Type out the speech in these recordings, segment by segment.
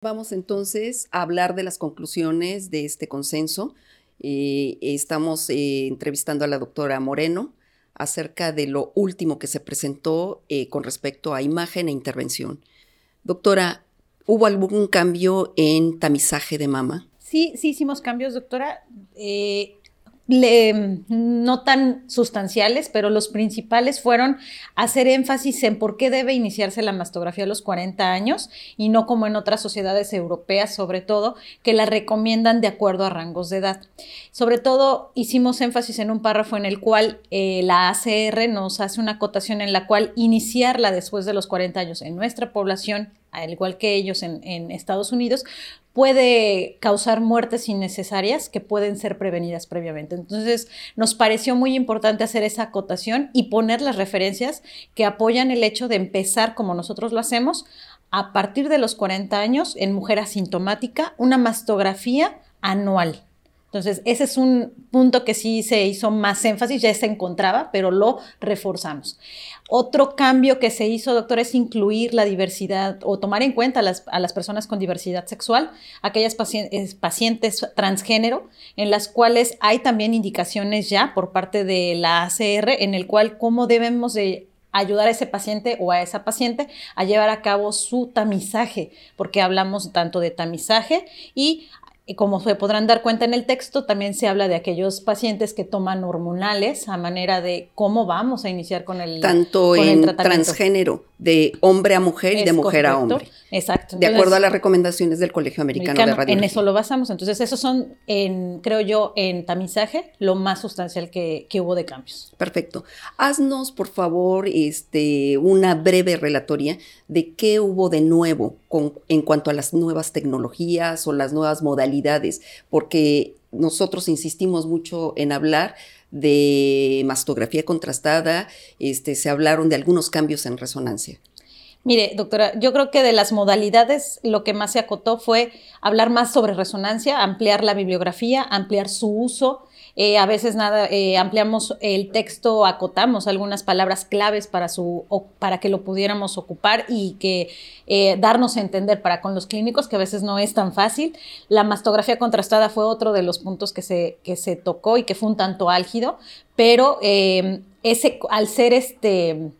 Vamos entonces a hablar de las conclusiones de este consenso. Eh, estamos eh, entrevistando a la doctora Moreno acerca de lo último que se presentó eh, con respecto a imagen e intervención. Doctora, ¿hubo algún cambio en tamizaje de mama? Sí, sí hicimos cambios, doctora no tan sustanciales, pero los principales fueron hacer énfasis en por qué debe iniciarse la mastografía a los 40 años y no como en otras sociedades europeas, sobre todo, que la recomiendan de acuerdo a rangos de edad. Sobre todo, hicimos énfasis en un párrafo en el cual eh, la ACR nos hace una acotación en la cual iniciarla después de los 40 años en nuestra población al igual que ellos en, en, Estados Unidos, puede causar muertes innecesarias que pueden ser prevenidas previamente. Entonces, nos pareció muy importante hacer esa acotación y poner las referencias que apoyan el hecho de empezar, como nosotros lo hacemos, a partir de los 40 años en mujer asintomática, una mastografía anual. Entonces, ese es un punto que sí se hizo más énfasis, ya se encontraba, pero lo reforzamos. Otro cambio que se hizo, doctor, es incluir la diversidad o tomar en cuenta a las, personas con diversidad sexual, aquellas pacientes, pacientes transgénero, en las cuales hay también indicaciones ya por parte de la ACR en el cual cómo debemos de ayudar a ese paciente o a esa paciente a llevar a cabo su tamizaje, porque hablamos tanto de tamizaje y y como se podrán dar cuenta en el texto, también se habla de aquellos pacientes que toman hormonales a manera de cómo vamos a iniciar con el Tanto en transgénero, de hombre a mujer y de mujer a hombre. Exacto. de acuerdo a las recomendaciones del Colegio Americano, de Radiología. En eso lo basamos. Entonces, esos son, en, creo yo, en tamizaje, lo más sustancial que, que, hubo de cambios. Perfecto. Haznos, por favor, este, una breve relatoria de qué hubo de nuevo con, en cuanto a las nuevas tecnologías o las nuevas modalidades, porque nosotros insistimos mucho en hablar de mastografía contrastada, este, se hablaron de algunos cambios en resonancia. Mire, doctora, yo creo que de las modalidades lo que más se acotó fue hablar más sobre resonancia, ampliar la bibliografía, ampliar su uso, eh, a veces nada, eh, ampliamos el texto, acotamos algunas palabras claves para, su, para que lo pudiéramos ocupar y que eh, darnos a entender para con los clínicos, que a veces no es tan fácil. La mastografía contrastada fue otro de los puntos que se, que se tocó y que fue un tanto álgido, pero ese, al ser este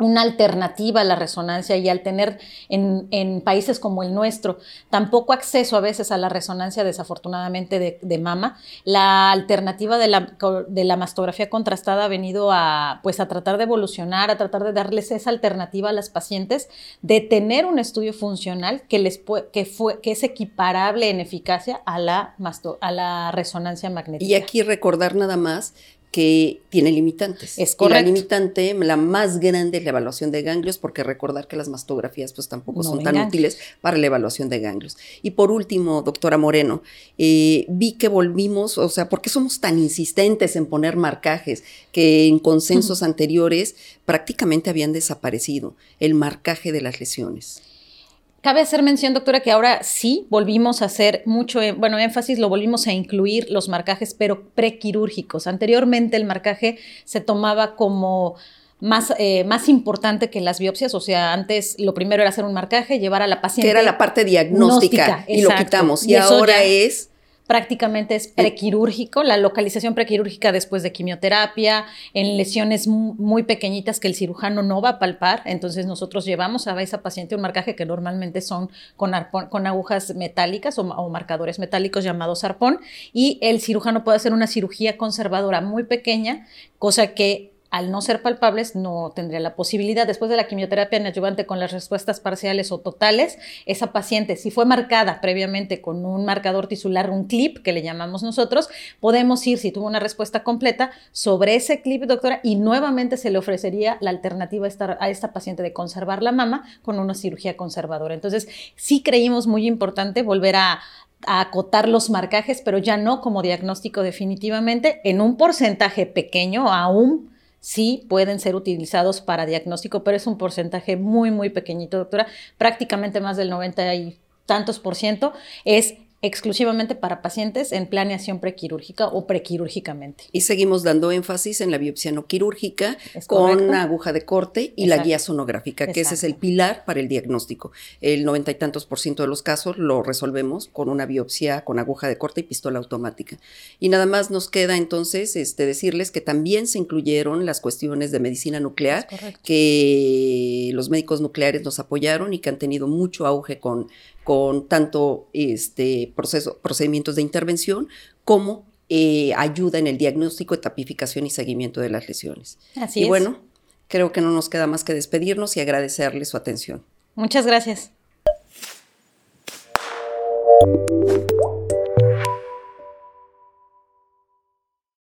una alternativa a la resonancia y al tener en, países como el nuestro tampoco acceso a veces a la resonancia desafortunadamente de, mama, la alternativa de la, de la, mastografía contrastada ha venido a, pues, a tratar de evolucionar, a tratar de darles esa alternativa a las pacientes de tener un estudio funcional que, les que, fue, que es equiparable en eficacia a la, a la resonancia magnética. Y aquí recordar nada más que tiene limitantes. Es correcto. Y la limitante, la más grande es la evaluación de ganglios, porque recordar que las mastografías pues tampoco son tan útiles para la evaluación de ganglios. Y por último, doctora Moreno, eh, vi que volvimos, o sea, ¿por qué somos tan insistentes en poner marcajes que en consensos anteriores prácticamente habían desaparecido? El marcaje de las lesiones. Cabe hacer mención, doctora, que ahora sí volvimos a hacer mucho, eh, bueno, énfasis, lo volvimos a incluir los marcajes, pero prequirúrgicos. Anteriormente el marcaje se tomaba como más, eh, más importante que las biopsias, o sea, antes lo primero era hacer un marcaje, llevar a la paciente. Que era la parte diagnóstica, y lo quitamos. Y, ahora es prácticamente es prequirúrgico, la localización prequirúrgica después de quimioterapia, en lesiones muy pequeñitas que el cirujano no va a palpar, entonces nosotros llevamos a esa paciente un marcaje que normalmente son con, con agujas metálicas o, o, marcadores metálicos llamados arpón, y el cirujano puede hacer una cirugía conservadora muy pequeña, cosa que al no ser palpables, no tendría la posibilidad, después de la quimioterapia neoadyuvante con las respuestas parciales o totales, esa paciente, si fue marcada previamente con un marcador tisular, un clip, que le llamamos nosotros, podemos ir, si tuvo una respuesta completa, sobre ese clip, doctora, y nuevamente se le ofrecería la alternativa a esta, paciente de conservar la mama con una cirugía conservadora. Entonces, sí creímos muy importante volver a acotar los marcajes, pero ya no como diagnóstico definitivamente, en un porcentaje pequeño aún sí pueden ser utilizados para diagnóstico, pero es un porcentaje muy, muy pequeñito, doctora. Prácticamente más del 90 y tantos por ciento es exclusivamente para pacientes en planeación prequirúrgica o prequirúrgicamente. Y seguimos dando énfasis en la biopsia no quirúrgica con aguja de corte y la guía sonográfica, que ese es el pilar para el diagnóstico. El noventa y tantos por ciento de los casos lo resolvemos con una biopsia con aguja de corte y pistola automática. Y nada más nos queda entonces este, decirles que también se incluyeron las cuestiones de medicina nuclear, que los médicos nucleares nos apoyaron y que han tenido mucho auge con con tanto este, proceso, procedimientos de intervención como eh, ayuda en el diagnóstico, etapificación y seguimiento de las lesiones. Así y bueno, creo que no nos queda más que despedirnos y agradecerles su atención. Muchas gracias.